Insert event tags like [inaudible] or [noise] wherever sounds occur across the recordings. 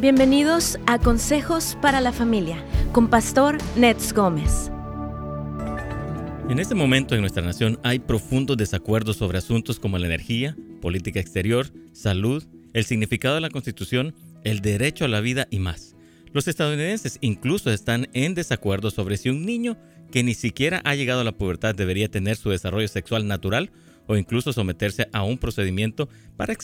Bienvenidos a Consejos para la Familia con Pastor Nets Gómez. En este momento en nuestra nación hay profundos desacuerdos sobre asuntos como la energía, política exterior, salud, el significado de la Constitución, el derecho a la vida y más. Los estadounidenses incluso están en desacuerdo sobre si un niño que ni siquiera ha llegado a la pubertad debería tener su desarrollo sexual natural o incluso someterse a un procedimiento para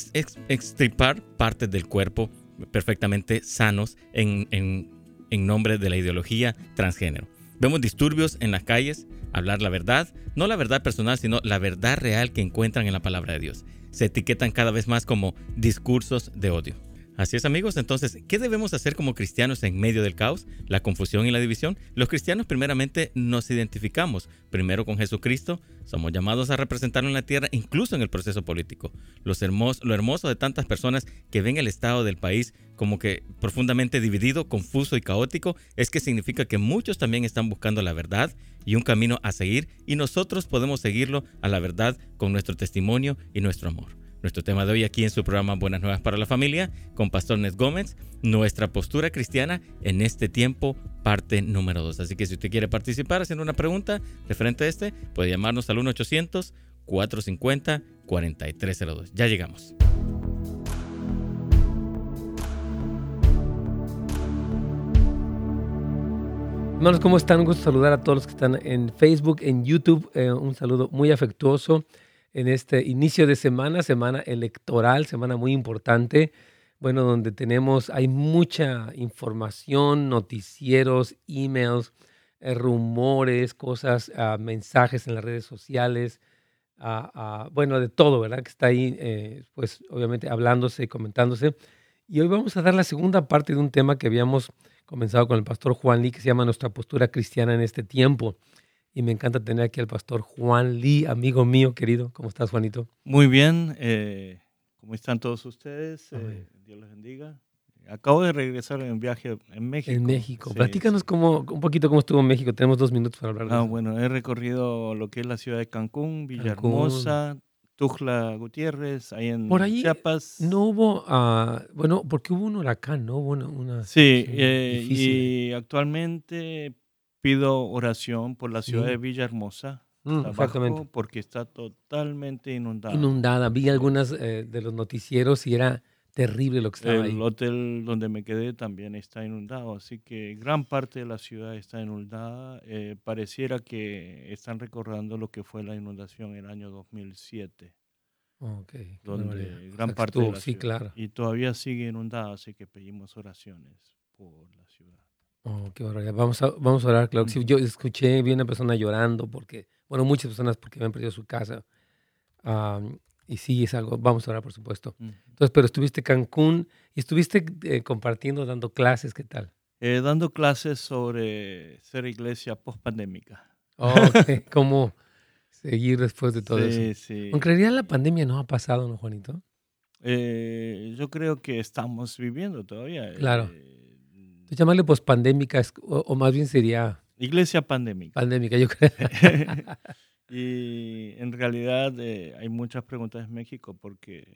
extirpar partes del cuerpo perfectamente sanos en, en nombre de la ideología transgénero. Vemos disturbios en las calles, hablar la verdad, no la verdad personal, sino la verdad real que encuentran en la palabra de Dios. Se etiquetan cada vez más como discursos de odio. Así es amigos, entonces, ¿qué debemos hacer como cristianos en medio del caos, la confusión y la división? Los cristianos primeramente nos identificamos primero con Jesucristo, somos llamados a representarlo en la tierra, incluso en el proceso político. lo hermoso de tantas personas que ven el estado del país como que profundamente dividido, confuso y caótico, es que significa que muchos también están buscando la verdad y un camino a seguir y nosotros podemos seguirlo a la verdad con nuestro testimonio y nuestro amor. Nuestro tema de hoy aquí en su programa Buenas Nuevas para la Familia con Pastor Nes Gómez, nuestra postura cristiana en este tiempo, parte número 2. Así que si usted quiere participar haciendo una pregunta referente a este, puede llamarnos al 1-800-450-4302. Ya llegamos. Hermanos, ¿cómo están? Un gusto saludar a todos los que están en Facebook, en YouTube. Eh, un saludo muy afectuoso en este inicio de semana, semana electoral, semana muy importante, bueno, donde tenemos, hay mucha información, noticieros, emails, eh, rumores, cosas, ah, mensajes en las redes sociales, ah, ah, bueno, de todo, ¿verdad? Que está ahí, eh, pues obviamente hablándose y comentándose. Y hoy vamos a dar la segunda parte de un tema que habíamos comenzado con el pastor Juan Lee, que se llama Nuestra postura cristiana en este tiempo y me encanta tener aquí al pastor Juan Lee, amigo mío querido. ¿Cómo estás, Juanito? Muy bien. Eh, ¿Cómo están todos ustedes? Eh, Dios les bendiga. Acabo de regresar en un viaje en México. En México. Platícanos Cómo, un poquito cómo estuvo en México. Tenemos dos minutos para hablar de ah, eso. Bueno, he recorrido lo que es la ciudad de Cancún, Villahermosa, Tujla Gutiérrez, ahí en Por ahí Chiapas. No hubo, uh, bueno, porque hubo un huracán, ¿no? Hubo una, sí, eh, y actualmente pido oración por la ciudad de Villahermosa. Mm, exactamente. Porque está totalmente inundada. Inundada. Vi algunas eh, de los noticieros y era terrible lo que estaba ahí. El hotel donde me quedé también está inundado, así que gran parte de la ciudad está inundada. Eh, pareciera que están recordando lo que fue la inundación en el año 2007. Ok. Donde gran parte de la sí, claro. Y todavía sigue inundada, así que pedimos oraciones por la ciudad. Oh, qué barbaridad. Vamos a, vamos a orar, claro. yo escuché, vi una persona llorando porque, bueno, muchas personas porque habían perdido su casa. y sí, es algo, vamos a orar, por supuesto. Entonces, pero estuviste en Cancún y estuviste eh, compartiendo, dando clases, ¿qué tal? Eh, dando clases sobre ser iglesia post-pandémica. [laughs] ¿Cómo seguir después de todo sí, eso? Sí. En realidad la pandemia no ha pasado, ¿no, Juanito? Eh, yo creo que estamos viviendo todavía. Claro llamarle pospandémica o, o más bien sería... Iglesia pandémica. Pandémica, yo creo. [laughs] y en realidad eh, hay muchas preguntas en México porque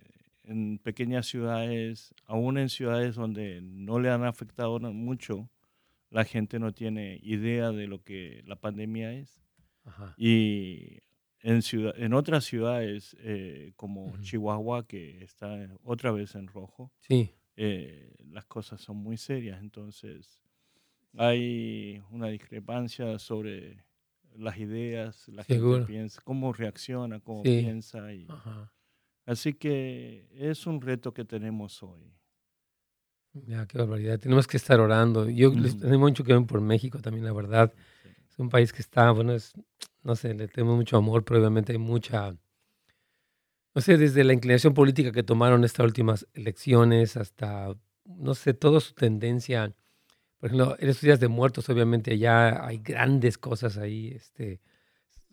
en pequeñas ciudades, aún en ciudades donde no le han afectado mucho, la gente no tiene idea de lo que la pandemia es. Y en, ciudad, en otras ciudades eh, como Chihuahua, que está otra vez en rojo, sí. Eh, las cosas son muy serias. Entonces, hay una discrepancia sobre las ideas, la gente piensa, cómo reacciona, cómo piensa. Y, así que es un reto que tenemos hoy. Ya, qué barbaridad. Tenemos que estar orando. Yo les tengo mucho que ver por México también, la verdad. Es un país que está, bueno, es, no sé, le tenemos mucho amor, pero obviamente hay mucha no sé, desde la inclinación política que tomaron estas últimas elecciones hasta, no sé, toda su tendencia. Por ejemplo, en estos días de muertos, obviamente, ya hay grandes cosas ahí. Este,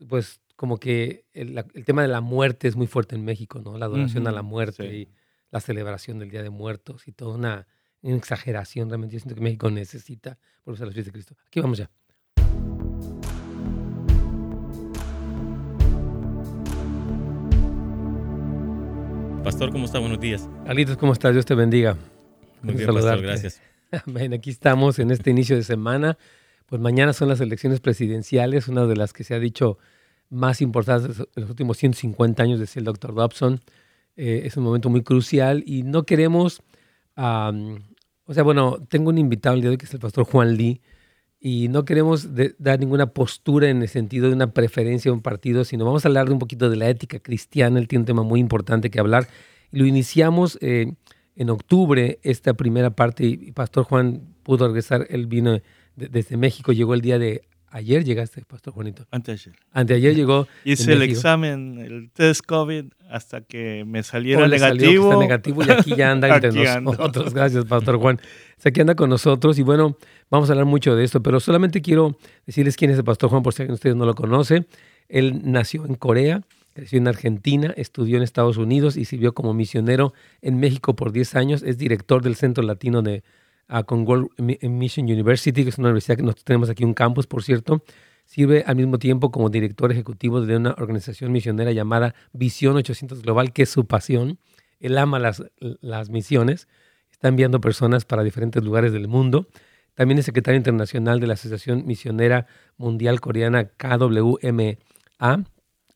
pues como que el, tema de la muerte es muy fuerte en México, ¿no? La adoración a la muerte y la celebración del Día de Muertos y toda una, una, exageración. Realmente yo siento que México necesita por a los pies de Cristo. Aquí vamos ya. Pastor, ¿cómo está? Buenos días. Alitos, ¿cómo estás? Dios te bendiga. Muy bien, pastor, gracias. [laughs] Amén. Aquí estamos en este inicio de semana. Pues mañana son las elecciones presidenciales, una de las que se ha dicho más importantes en los últimos 150 años, decía el doctor Dobson. Eh, es un momento muy crucial y no queremos, o sea, bueno, tengo un invitado el día de hoy que es el pastor Juan Lee y no queremos dar ninguna postura en el sentido de una preferencia de un partido, sino vamos a hablar de un poquito de la ética cristiana. Él tiene un tema muy importante que hablar. Y lo iniciamos eh, en octubre, esta primera parte, y Pastor Juan pudo regresar, él vino desde México, llegó el día de Ayer llegaste, Pastor Juanito. Anteayer. Anteayer llegó. Hice el examen, el test COVID, hasta que me saliera negativo. Salió negativo y aquí ya anda [laughs] entre nosotros. Gracias, Pastor Juan. Aquí anda con nosotros y bueno, vamos a hablar mucho de esto, pero solamente quiero decirles quién es el Pastor Juan, por si ustedes no lo conocen. Él nació en Corea, creció en Argentina, estudió en Estados Unidos y sirvió como misionero en México por 10 años. Es director del Centro Latino de con World Mission University, que es una universidad que nosotros tenemos aquí un campus, por cierto. Sirve al mismo tiempo como director ejecutivo de una organización misionera llamada Visión 800 Global, que es su pasión. Él ama las, las misiones, está enviando personas para diferentes lugares del mundo. También es secretario internacional de la Asociación Misionera Mundial Coreana KWMA.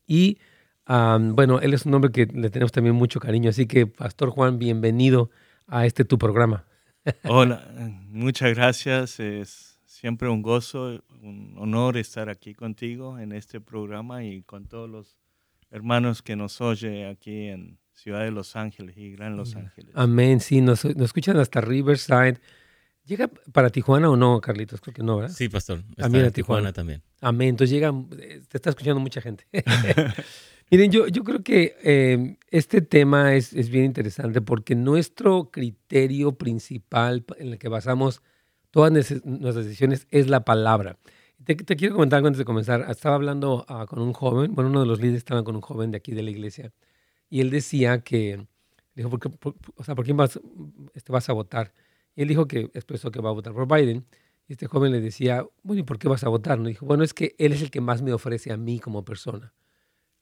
Y bueno, él es un hombre que le tenemos también mucho cariño. Así que, Pastor Juan, bienvenido a este tu programa. Hola, muchas gracias. Es siempre un gozo, un honor estar aquí contigo en este programa y con todos los hermanos que nos oye aquí en Ciudad de Los Ángeles y Gran Los Ángeles. Amén, sí, nos, escuchan hasta Riverside. ¿Llega para Tijuana o no, Carlitos? Creo que no, ¿verdad? Sí, pastor. También a Tijuana. también. Amén. Entonces llega, eh, te está escuchando mucha gente. [laughs] Miren, yo, yo creo que em, este tema es, es, bien interesante porque nuestro criterio principal en el que basamos todas nuestras decisiones es la palabra. Te, te quiero comentar algo antes de comenzar. Estaba hablando ah, con un joven, bueno, uno de los líderes estaba con un joven de aquí de la iglesia y él decía que, dijo, ¿por, qué, o sea, ¿por quién vas, este, vas a votar? Y él dijo que expresó que va a votar por Biden. Y este joven le decía, bueno, ¿y por qué vas a votar? No dijo, bueno, es que él es el que más me ofrece a mí como persona.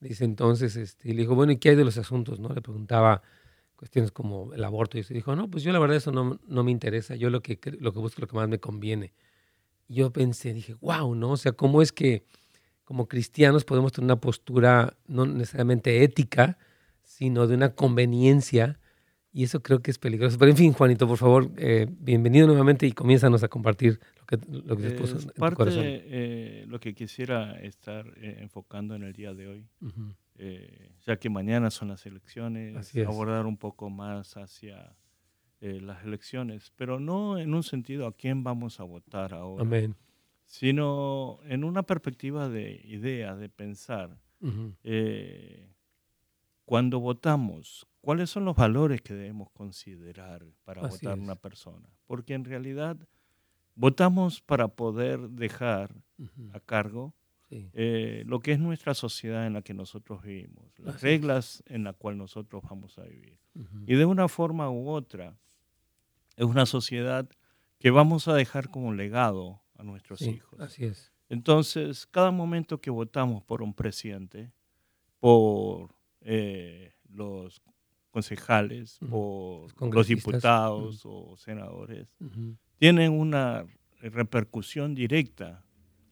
Dice entonces, este, y le dijo, bueno, ¿y qué hay de los asuntos? ¿no? Le preguntaba cuestiones como el aborto y se dijo, no, pues yo la verdad eso no, no me interesa, yo lo que, lo que busco lo que más me conviene. Y yo pensé, dije, wow, ¿no? O sea, ¿cómo es que como cristianos podemos tener una postura no necesariamente ética, sino de una conveniencia? Y eso creo que es peligroso. Pero en fin, Juanito, por favor, eh, bienvenido nuevamente y comiénzanos a compartir lo que puso en parte, tu corazón. Eh, lo que quisiera estar eh, enfocando en el día de hoy, eh, ya que mañana son las elecciones, abordar un poco más hacia las elecciones, pero no en un sentido a quién vamos a votar ahora, sino en una perspectiva de idea, de pensar. cuando votamos, ¿cuáles son los valores que debemos considerar para votar una persona? Porque en realidad Votamos para poder dejar a cargo eh, lo que es nuestra sociedad en la que nosotros vivimos, las reglas en las cuales nosotros vamos a vivir. Y de una forma u otra, es una sociedad que vamos a dejar como legado a nuestros hijos. Así es. Entonces, cada momento que votamos por un presidente, por eh, los concejales, por los diputados o senadores, tienen una repercusión directa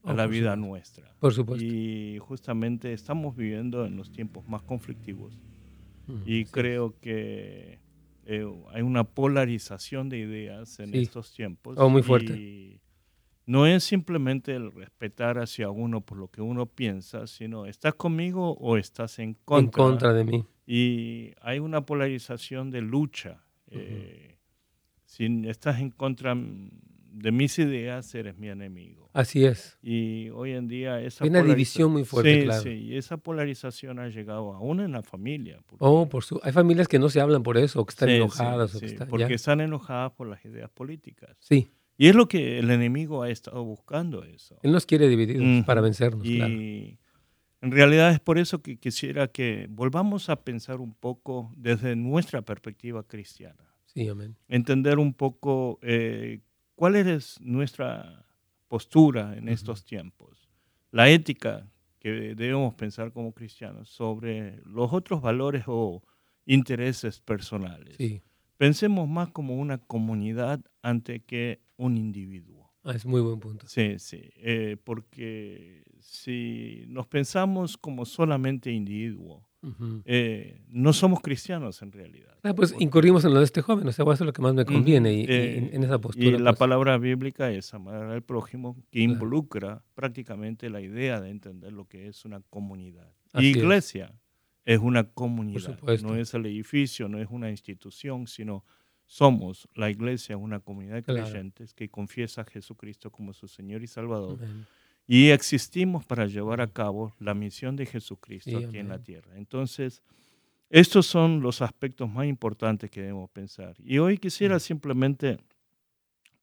a oh, la vida nuestra. Por supuesto. Y justamente estamos viviendo en los tiempos más conflictivos mm, y creo que eh, hay una polarización de ideas en estos tiempos. Oh, muy fuerte. Y no es simplemente el respetar hacia uno por lo que uno piensa, sino estás conmigo o estás en contra. En contra de mí. Y hay una polarización de lucha. Si estás en contra de mis ideas, eres mi enemigo. Así es. Y hoy en día esa Hay una división muy fuerte, sí, claro. Sí, y esa polarización ha llegado aún en la familia. Oh, por su... hay familias que no se hablan por eso, que están enojadas. Sí, o que están, porque están enojadas por las ideas políticas. Sí. Y es lo que el enemigo ha estado buscando eso. Él nos quiere dividir para vencernos. Y en realidad es por eso que quisiera que volvamos a pensar un poco desde nuestra perspectiva cristiana. Entender un poco eh, cuál es nuestra postura en estos tiempos, la ética que debemos pensar como cristianos sobre los otros valores o intereses personales. pensemos más como una comunidad antes que un individuo. Ah, es muy buen punto. Sí, sí, eh, porque si nos pensamos como solamente individuo, eh, no somos cristianos en realidad. Ah, pues incurrimos en lo de este joven, o sea, eso es lo que más me conviene y, eh, en, esa postura. Y la pues. palabra bíblica es amar al prójimo, que involucra prácticamente la idea de entender lo que es una comunidad. iglesia es. una comunidad, no es el edificio, no es una institución, sino somos la iglesia, una comunidad de creyentes que confiesa a Jesucristo como su Señor y Salvador. Y existimos para llevar a cabo la misión de Jesucristo aquí en la tierra. Entonces, estos son los aspectos más importantes que debemos pensar. Y hoy quisiera simplemente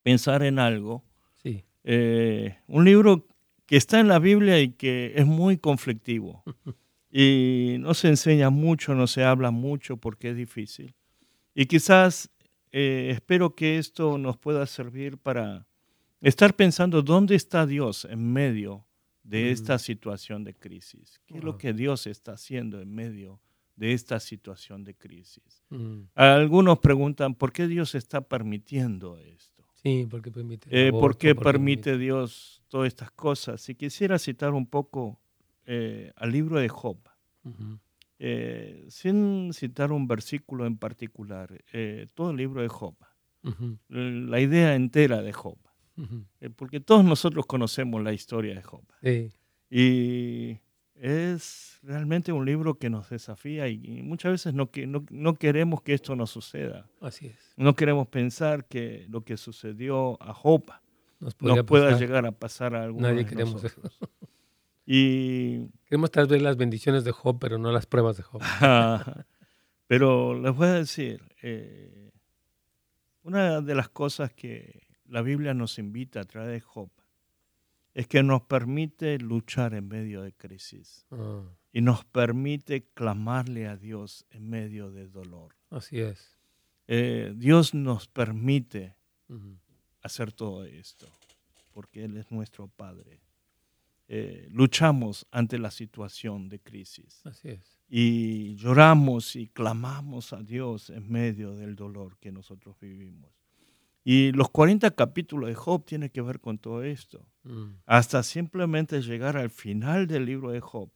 pensar en algo. Sí. Eh, un libro que está en la Biblia y que es muy conflictivo. [laughs] y no se enseña mucho, no se habla mucho porque es difícil. Y quizás eh, espero que esto nos pueda servir para Estar pensando dónde está Dios en medio de esta situación de crisis. ¿Qué es lo que Dios está haciendo en medio de esta situación de crisis? Algunos preguntan, ¿por qué Dios está permitiendo esto? Sí, porque permite. Eh, ¿Por qué permite Dios todas estas cosas? Y quisiera citar un poco eh, al libro de Job, eh, sin citar un versículo en particular, todo el libro de Job, la idea entera de Job. Eh, porque todos nosotros conocemos la historia de Job. Y es realmente un libro que nos desafía y, muchas veces no, no, no, queremos que esto nos suceda. Así es. No queremos pensar que lo que sucedió a Job nos, pueda llegar a pasar a alguno Nadie queremos Eso. [laughs] Y queremos tal vez las bendiciones de Job, pero no las pruebas de Job. [laughs] pero les voy a decir, eh, una de las cosas que la Biblia nos invita a través de Job es que nos permite luchar en medio de crisis ah. y nos permite clamarle a Dios en medio de dolor. Así es. Eh, Dios nos permite hacer todo esto porque Él es nuestro Padre. Eh, luchamos ante la situación de crisis. Así es. Y lloramos y clamamos a Dios en medio del dolor que nosotros vivimos. Y los 40 capítulos de Job tienen que ver con todo esto. Mm. Hasta simplemente llegar al final del libro de Job,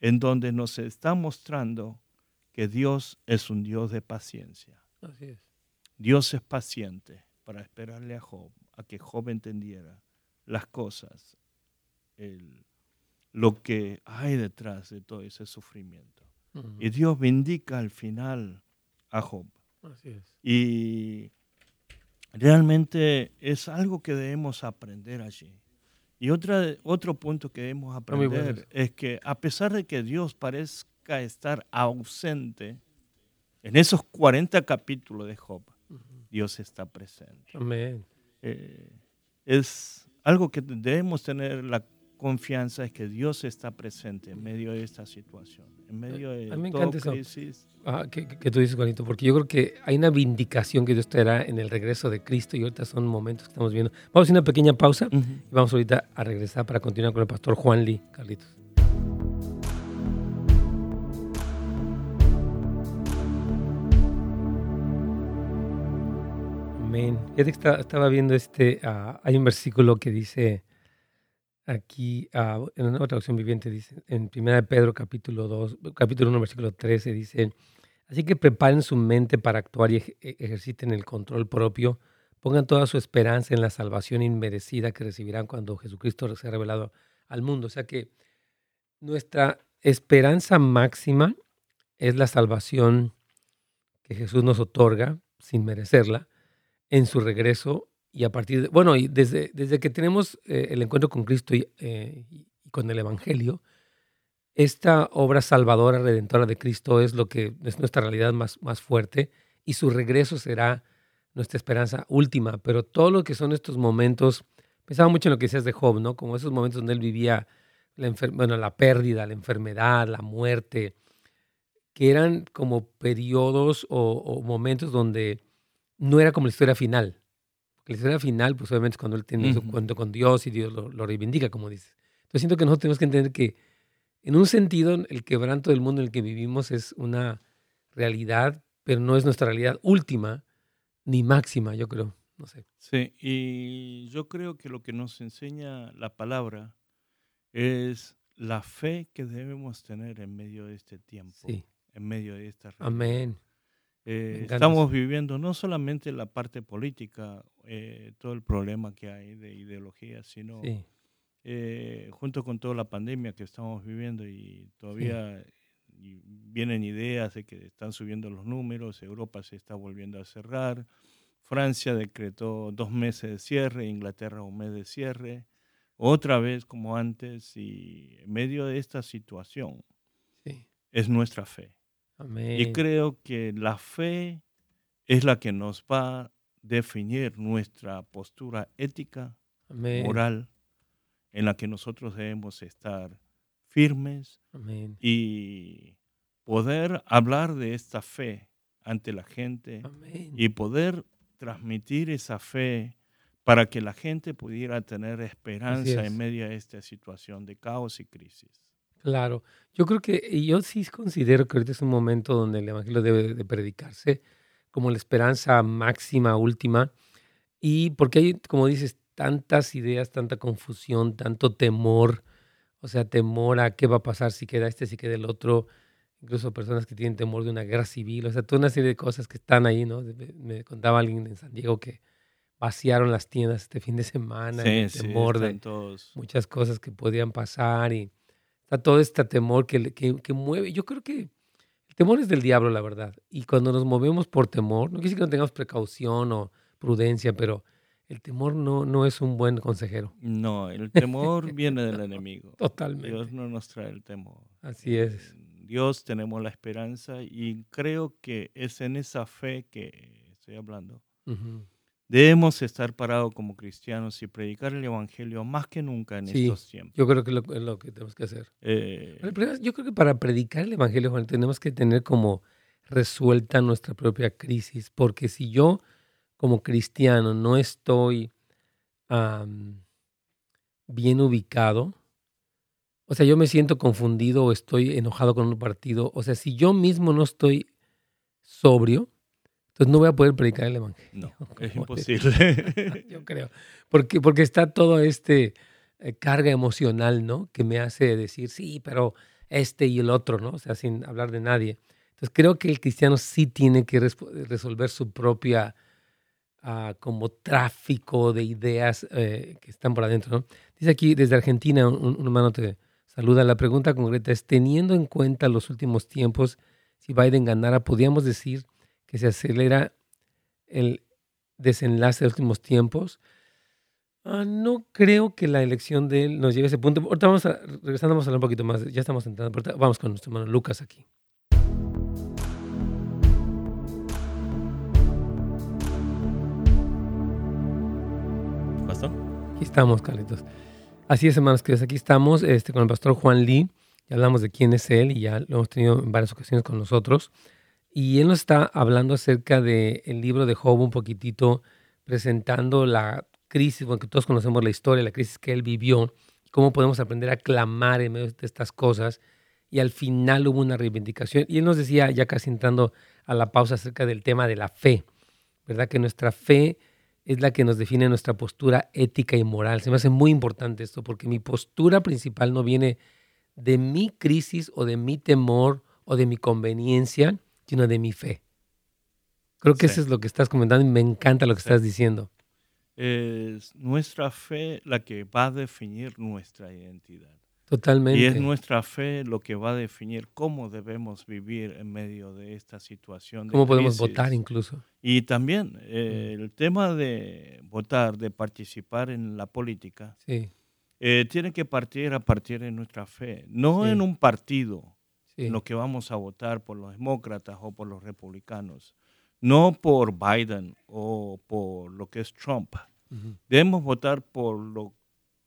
en donde nos está mostrando que Dios es un Dios de paciencia. Así es. Dios es paciente para esperarle a Job, a que Job entendiera las cosas, lo que hay detrás de todo ese sufrimiento. Y Dios vindica al final a Job. Así es. Y realmente es algo que debemos aprender allí. Y otra, otro punto que debemos aprender es que a pesar de que Dios parezca estar ausente, en esos 40 capítulos de Job, Dios está presente. Amén. Eh, es algo que debemos tener la confianza es que Dios está presente en medio de esta situación, en medio de a mí me encanta crisis. Ah, que, tú dices, Juanito, porque yo creo que hay una vindicación que Dios traerá en el regreso de Cristo y ahorita son momentos que estamos viendo. Vamos a hacer una pequeña pausa y vamos ahorita a regresar para continuar con el pastor Juan Lee, Carlitos. Amén. Ya estaba viendo este, ah, hay un versículo que dice, Aquí, ah, en una traducción viviente, dice, en 1 Pedro capítulo 2, capítulo 1, versículo 13, dice, así que preparen su mente para actuar y e, ejerciten el control propio, pongan toda su esperanza en la salvación inmerecida que recibirán cuando Jesucristo sea revelado al mundo. O sea que nuestra esperanza máxima es la salvación que Jesús nos otorga sin merecerla en su regreso y a partir de, bueno, desde, desde que tenemos eh, el encuentro con Cristo eh, y, con el Evangelio, esta obra salvadora, redentora de Cristo es lo que es nuestra realidad más, más fuerte y su regreso será nuestra esperanza última. Pero todo lo que son estos momentos, pensaba mucho en lo que decías de Job, ¿no? Como esos momentos donde él vivía la, bueno, la pérdida, la enfermedad, la muerte, que eran como periodos o, o momentos donde no era como la historia final la historia final, pues obviamente es cuando él tiene su cuento con Dios y Dios lo, reivindica, como dices. Entonces siento que nosotros tenemos que entender que, en un sentido, el quebranto del mundo en el que vivimos es una realidad, pero no es nuestra realidad última, ni máxima, yo creo. No sé. Sí, y yo creo que lo que nos enseña la palabra es la fe que debemos tener en medio de este tiempo, Sí. en medio de esta realidad. Amén. Eh, estamos viviendo no solamente la parte política, eh, todo el problema que hay de ideología, sino Sí. eh, junto con toda la pandemia que estamos viviendo y todavía y vienen ideas de que están subiendo los números, Europa se está volviendo a cerrar, Francia decretó dos meses de cierre, Inglaterra un mes de cierre, otra vez como antes y en medio de esta situación Sí. es nuestra fe. Amén. Y creo que la fe es la que nos va a definir nuestra postura ética, Amén. moral, en la que nosotros debemos estar firmes Amén. y poder hablar de esta fe ante la gente Amén. y poder transmitir esa fe para que la gente pudiera tener esperanza es. en medio de esta situación de caos y crisis. Claro, yo creo que yo sí considero que ahorita es un momento donde el Evangelio debe de predicarse como la esperanza máxima, última, y porque hay, como dices, tantas ideas, tanta confusión, tanto temor, o sea, temor a qué va a pasar si queda este, si queda el otro, incluso personas que tienen temor de una guerra civil, o sea, toda una serie de cosas que están ahí, ¿no? Me, contaba alguien en San Diego que vaciaron las tiendas este fin de semana, el Sí, sí, temor de todos- muchas cosas que podían pasar y está todo este temor que, que, que mueve. Yo creo que el temor es del diablo, la verdad. Y cuando nos movemos por temor, no quiere decir que no tengamos precaución o prudencia, pero el temor no, no es un buen consejero. No, el temor [laughs] viene del enemigo. Totalmente. Dios no nos trae el temor. Así es. En Dios tenemos la esperanza y creo que es en esa fe que estoy hablando. Ujú. Debemos estar parados como cristianos y predicar el Evangelio más que nunca en Sí, estos tiempos. Yo creo que lo- es lo que tenemos que hacer. Eh, yo creo que para predicar el Evangelio, Juan, tenemos que tener como resuelta nuestra propia crisis, porque si yo como cristiano no estoy am, bien ubicado, o sea, yo me siento confundido o estoy enojado con un partido, o sea, si yo mismo no estoy sobrio, entonces no voy a poder predicar el Evangelio. no, [laughs] es imposible. [laughs] yo creo. Porque, porque está todo este eh, carga emocional, ¿no? Que me hace decir, sí, pero este y el otro, ¿no? O sea, sin hablar de nadie. Entonces creo que el cristiano sí tiene que resolver su propia ah, como tráfico de ideas eh, que están por adentro, ¿no? Dice aquí desde Argentina, un, un hermano te saluda. La pregunta concreta es, teniendo en cuenta los últimos tiempos, si Biden ganara, ¿podríamos decir que se acelera el desenlace de los últimos tiempos? Ah, no creo que la elección de él nos lleve a ese punto. Ahorita vamos a, regresando, vamos a hablar un poquito más. Ya estamos entrando. pero Vamos con nuestro hermano Lucas aquí. Pastor. Aquí estamos, Carlitos. Así es, hermanos queridos. Aquí estamos este, con el pastor Juan Lee. Ya hablamos de quién es él y ya lo hemos tenido en varias ocasiones con nosotros. Y él nos está hablando acerca del libro de Job un poquitito, presentando la crisis, porque todos conocemos la historia, la crisis que él vivió, cómo podemos aprender a clamar en medio de estas cosas. Y al final hubo una reivindicación. Y él nos decía, ya casi entrando a la pausa, acerca del tema de la fe, ¿verdad? Que nuestra fe es la que nos define nuestra postura ética y moral. Se me hace muy importante esto porque mi postura principal no viene de mi crisis o de mi temor o de mi conveniencia, sino de mi fe. Creo que Sí. eso es lo que estás comentando y me encanta lo que Sí. estás diciendo. es nuestra fe la que va a definir nuestra identidad. Totalmente. Y es nuestra fe lo que va a definir cómo debemos vivir en medio de esta situación. De ¿Cómo podemos crisis. votar incluso? Y también eh, el tema de votar, de participar en la política, Sí, eh, tiene que partir a partir de nuestra fe, no Sí. en un partido sí. en lo que vamos a votar por los demócratas o por los republicanos, no por Biden o por lo que es Trump. Ujú. Debemos votar por la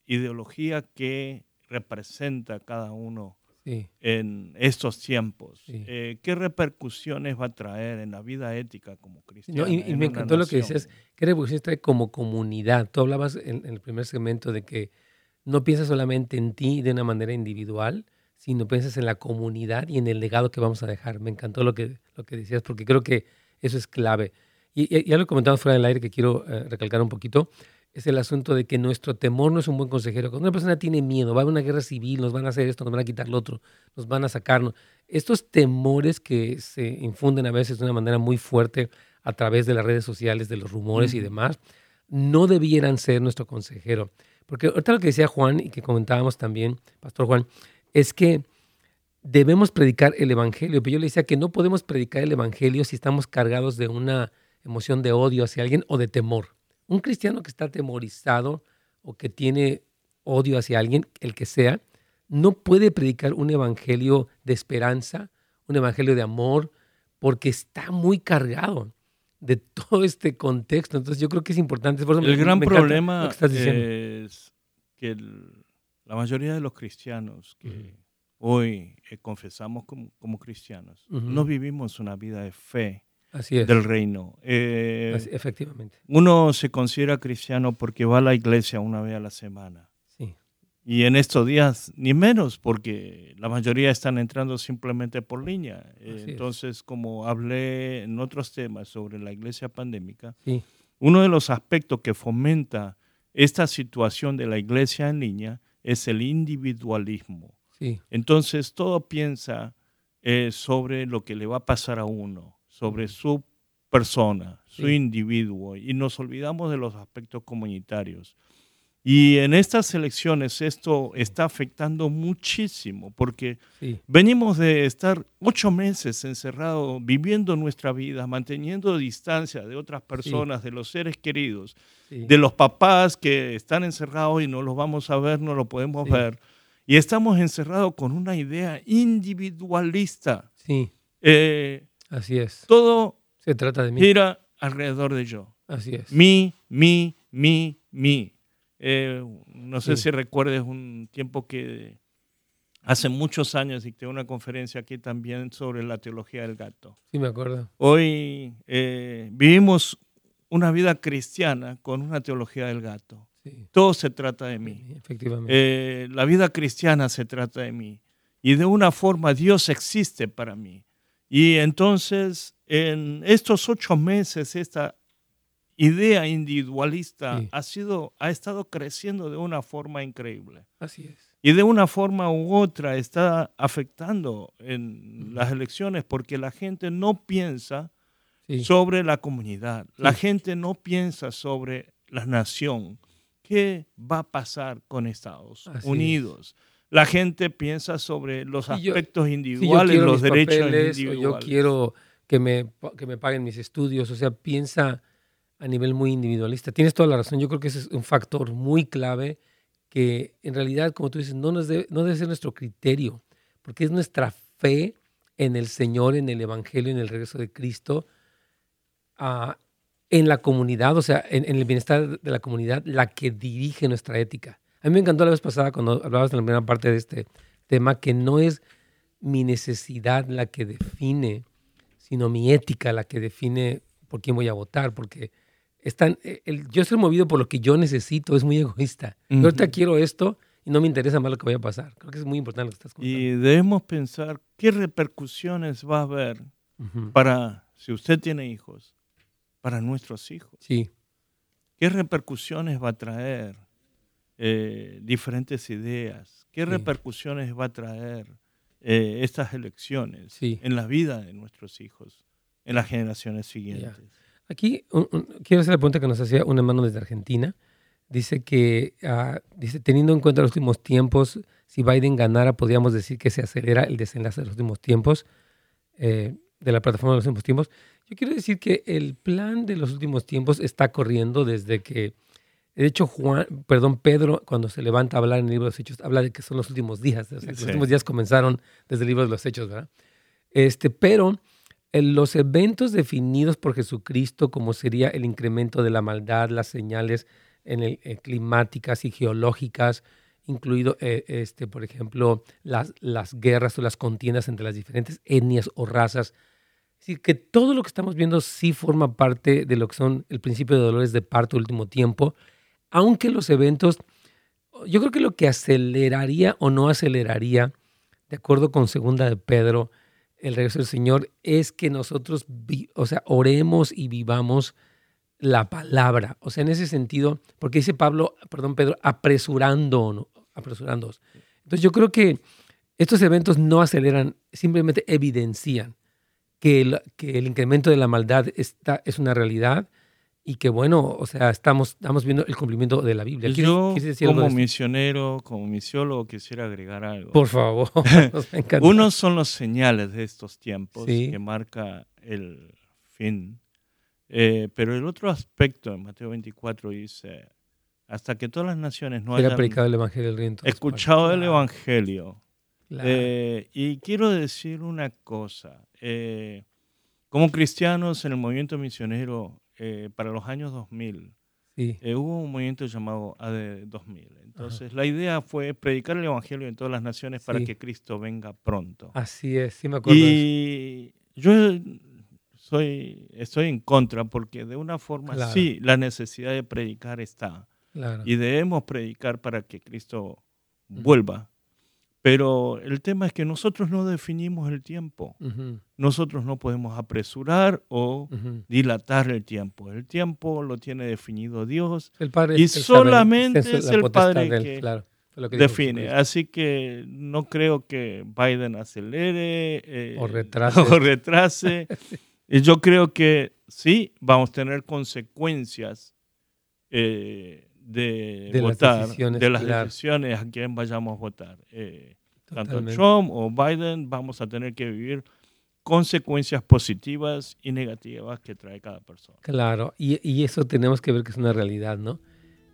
ideología que representa cada uno Sí, en estos tiempos. Sí. Eh, ¿Qué repercusiones va a traer en la vida ética como cristiano? No, y, y me encantó lo que decías, ¿Qué revolución trae como comunidad? Tú hablabas en, en el primer segmento de que no piensas solamente en ti de una manera individual, sino piensas en la comunidad y en el legado que vamos a dejar. Me encantó lo que, lo que decías, porque creo que eso es clave. y, ya lo comentamos fuera del aire que quiero eh, recalcar un poquito, es el asunto de que nuestro temor no es un buen consejero. Cuando una persona tiene miedo, va a haber una guerra civil, nos van a hacer esto, nos van a quitar lo otro, nos van a sacarnos. Estos temores que se infunden a veces de una manera muy fuerte a través de las redes sociales, de los rumores y demás, no debieran ser nuestro consejero. Porque ahorita lo que decía Juan y que comentábamos también, Pastor Juan, es que debemos predicar el Evangelio. Pero yo le decía que no podemos predicar el Evangelio si estamos cargados de una emoción de odio hacia alguien o de temor. Un cristiano que está atemorizado o que tiene odio hacia alguien, el que sea, no puede predicar un evangelio de esperanza, un evangelio de amor, porque está muy cargado de [laughs] todo este contexto. Entonces yo creo que es importante. el gran problema es que la mayoría de los cristianos que hoy eh, confesamos como, cristianos, no vivimos una vida de fe del reino. Eh, efectivamente. Uno se considera cristiano porque va a la iglesia una vez a la semana. Sí. Y en estos días, ni menos, porque la mayoría están entrando simplemente por línea. Entonces, como hablé en otros temas sobre la iglesia pandémica, uno de los aspectos que fomenta esta situación de la iglesia en línea es el individualismo. Sí. Entonces, todo piensa eh, sobre lo que le va a pasar a uno sobre su persona, su individuo, y nos olvidamos de los aspectos comunitarios. Y en estas elecciones esto está afectando muchísimo, porque venimos de estar ocho meses encerrados, viviendo nuestra vida, manteniendo distancia de otras personas, de los seres queridos, de los papás que están encerrados y no los vamos a ver, no lo podemos ver. Y estamos encerrados con una idea individualista. Sí. Eh, Así es. Todo se trata de mí. gira alrededor de yo. Así es. Mi, mi, mi, mi. Eh, no sé si recuerdes un tiempo que hace muchos años dicté una conferencia aquí también sobre la teología del gato. Sí, me acuerdo. Hoy eh, vivimos una vida cristiana con una teología del gato. Sí. Todo se trata de mí. efectivamente. Eh, la vida cristiana se trata de mí. Y de una forma Dios existe para mí. Y entonces, en estos ocho meses, esta idea individualista ha, sido, ha estado creciendo de una forma increíble. Así es. Y de una forma u otra está afectando en las elecciones porque la gente no piensa sobre la comunidad, la gente no piensa sobre la nación. ¿Qué va a pasar con Estados Unidos? la gente piensa sobre los aspectos individuales, los derechos individuales. yo quiero que me, que me paguen mis estudios, o sea, piensa a nivel muy individualista. Tienes toda la razón, yo creo que ese es un factor muy clave que en realidad, como tú dices, no, nos debe, no debe ser nuestro criterio, porque es nuestra fe en el Señor, en el Evangelio, en el regreso de Cristo, ah, en la comunidad, o sea, en, en el bienestar de la comunidad, la que dirige nuestra ética. A mí me encantó la vez pasada cuando hablabas en la primera parte de este tema que no es mi necesidad la que define, sino mi ética la que define por quién voy a votar, porque están, eh, el, yo estoy movido por lo que yo necesito, es muy egoísta. Yo ahorita quiero esto y no me interesa más lo que vaya a pasar. Creo que es muy importante lo que estás contando. Y debemos pensar qué repercusiones va a haber para, si usted tiene hijos, para nuestros hijos. Sí. ¿Qué repercusiones va a traer eh, diferentes ideas. ¿Qué repercusiones va a traer eh, estas elecciones en la vida de nuestros hijos, en las generaciones siguientes? Aquí quiero hacer la pregunta que nos hacía un hermano desde Argentina. Dice que, ah, dice, teniendo en cuenta los últimos tiempos, si Biden ganara, podríamos decir que se acelera el desenlace de los últimos tiempos, eh, de la plataforma de los últimos tiempos. Yo quiero decir que el plan de los últimos tiempos está corriendo desde que de hecho, Juan, perdón, Pedro, cuando se levanta a hablar en el libro de los Hechos, habla de que son los últimos días. Los últimos días comenzaron desde el libro de los Hechos, ¿verdad? Este, pero los eventos definidos por Jesucristo, como sería el incremento de la maldad, las señales eh, climáticas y geológicas, incluido, eh, este, por ejemplo, las, las guerras o las contiendas entre las diferentes etnias o razas. Es que todo lo que estamos viendo sí forma parte de lo que son el principio de dolores de parto último tiempo aunque los eventos, yo creo que lo que aceleraría o no aceleraría, de acuerdo con segunda de Pedro, el regreso del Señor es que nosotros, o sea, oremos y vivamos la palabra. O sea, en ese sentido, porque dice Pablo, perdón, Pedro, apresurando, apresurándonos. Entonces yo creo que estos eventos no aceleran, simplemente evidencian que el, que el incremento de la maldad está, es una realidad y que bueno, o sea, estamos, estamos viendo el cumplimiento de la Biblia. Yo, como misionero, como misiólogo, quisiera agregar algo. Por favor. [laughs] [laughs] Unos son los señales de estos tiempos que marca el fin. Eh, pero el otro aspecto en Mateo 24 dice, hasta que todas las naciones no hayan predicado el evangelio escuchado el evangelio. Eh, y quiero decir una cosa. Eh, como cristianos en el movimiento misionero eh, para los años 2000, eh, hubo un movimiento llamado AD 2000. Entonces, la idea fue predicar el Evangelio en todas las naciones para que Cristo venga pronto. Así es, sí me acuerdo. Y yo soy, estoy en contra porque de una forma sí, la necesidad de predicar está. Y debemos predicar para que Cristo vuelva. Pero el tema es que nosotros no definimos el tiempo. Nosotros no podemos apresurar o dilatar el tiempo. El tiempo lo tiene definido Dios. El padre, y solamente es, el Padre que, define. Así que no creo que Biden acelere eh, o retrase. [laughs] O retrase. y yo creo que sí, vamos a tener consecuencias eh, de, votar, de las decisiones a quién vayamos a votar. Eh, tanto Trump o Biden, vamos a tener que vivir consecuencias positivas y negativas que trae cada persona. Claro, y, eso tenemos que ver que es una realidad, ¿no?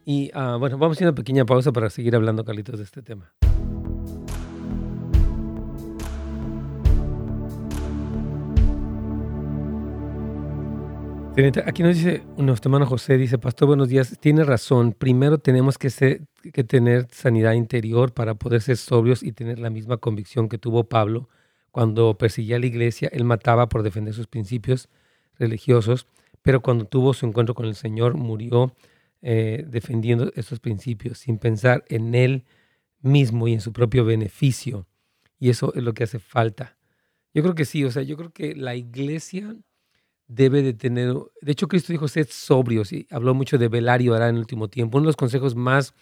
Y uh, bueno, vamos a hacer una pequeña pausa para seguir hablando, Carlitos, de este tema. Aquí nos dice nuestro hermano José, dice, Pastor, buenos días, tiene razón, primero tenemos que, ser, que tener sanidad interior para poder ser sobrios y tener la misma convicción que tuvo Pablo cuando persiguía a la iglesia, él mataba por defender sus principios religiosos, pero cuando tuvo su encuentro con el Señor murió eh, defendiendo esos principios sin pensar en él mismo y en su propio beneficio. Y eso es lo que hace falta. Yo creo que sí, o sea, yo creo que la iglesia debe de tener, de hecho Cristo dijo, sed sobrios y habló mucho de velar y orar en el último tiempo. Uno de los consejos más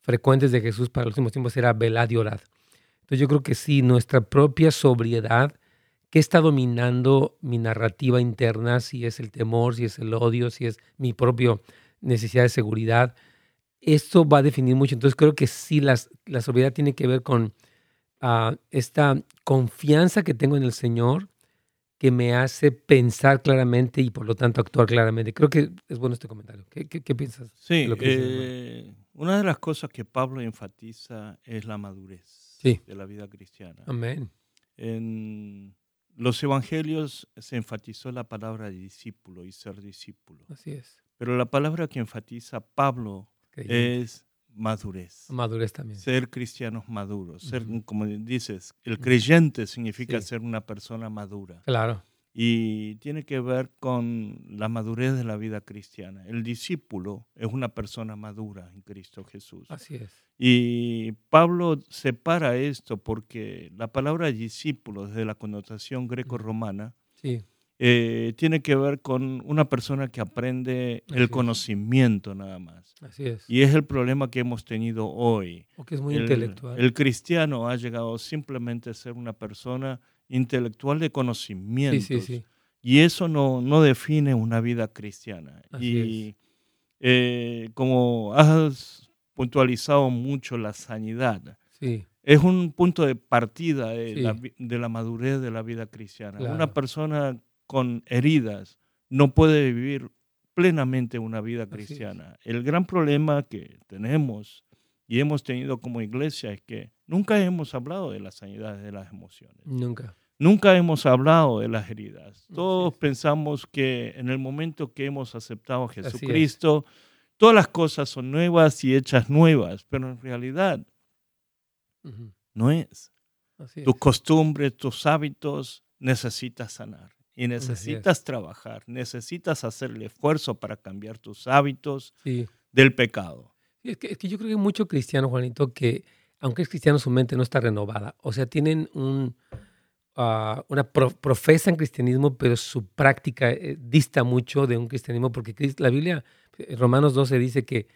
frecuentes de Jesús para los últimos tiempos era velar y orar. Entonces yo creo que sí, nuestra propia sobriedad, que está dominando mi narrativa interna, si es el temor, si es el odio, si es mi propia necesidad de seguridad, esto va a definir mucho. Entonces creo que sí, las, la sobriedad tiene que ver con ah, esta confianza que tengo en el Señor, que me hace pensar claramente y por lo tanto actuar claramente. Creo que es bueno este comentario. ¿Qué, qué, piensas? Sí, eh, una de las cosas que Pablo enfatiza es la madurez de la vida cristiana. Amén. En los evangelios se enfatizó la palabra discípulo y ser discípulo. Así es. Pero la palabra que enfatiza Pablo es madurez. Madurez también. Ser cristianos maduros. Ser, como dices, el creyente significa ser una persona madura. Claro. Y tiene que ver con la madurez de la vida cristiana. El discípulo es una persona madura en Cristo Jesús. Así es. Y Pablo separa esto porque la palabra discípulo, desde la connotación greco-romana, sí. Eh, tiene que ver con una persona que aprende el conocimiento nada más. Así es. Y es el problema que hemos tenido hoy. Porque es muy intelectual. El cristiano ha llegado simplemente a ser una persona intelectual de conocimiento. Sí, sí, sí. Y eso no, no define una vida cristiana. y eh, como has puntualizado mucho la sanidad, es un punto de partida de, la, de la, madurez de la vida cristiana. Una persona con heridas no puede vivir plenamente una vida cristiana. El gran problema que tenemos y hemos tenido como iglesia es que nunca hemos hablado de la sanidad de las emociones. Nunca. Nunca hemos hablado de las heridas. Todos pensamos que en el momento que hemos aceptado a Jesucristo, todas las cosas son nuevas y hechas nuevas, pero en realidad no es. Tus costumbres, tus hábitos necesitas sanar. Y necesitas trabajar, necesitas hacer el esfuerzo para cambiar tus hábitos del pecado. Es, que, yo creo que hay mucho cristiano, Juanito, que aunque es cristiano, su mente no está renovada. O sea, tienen un, ah, una pro- profesan cristianismo, pero su práctica eh, dista mucho de un cristianismo, porque la Biblia, eh, Romanos 12 dice que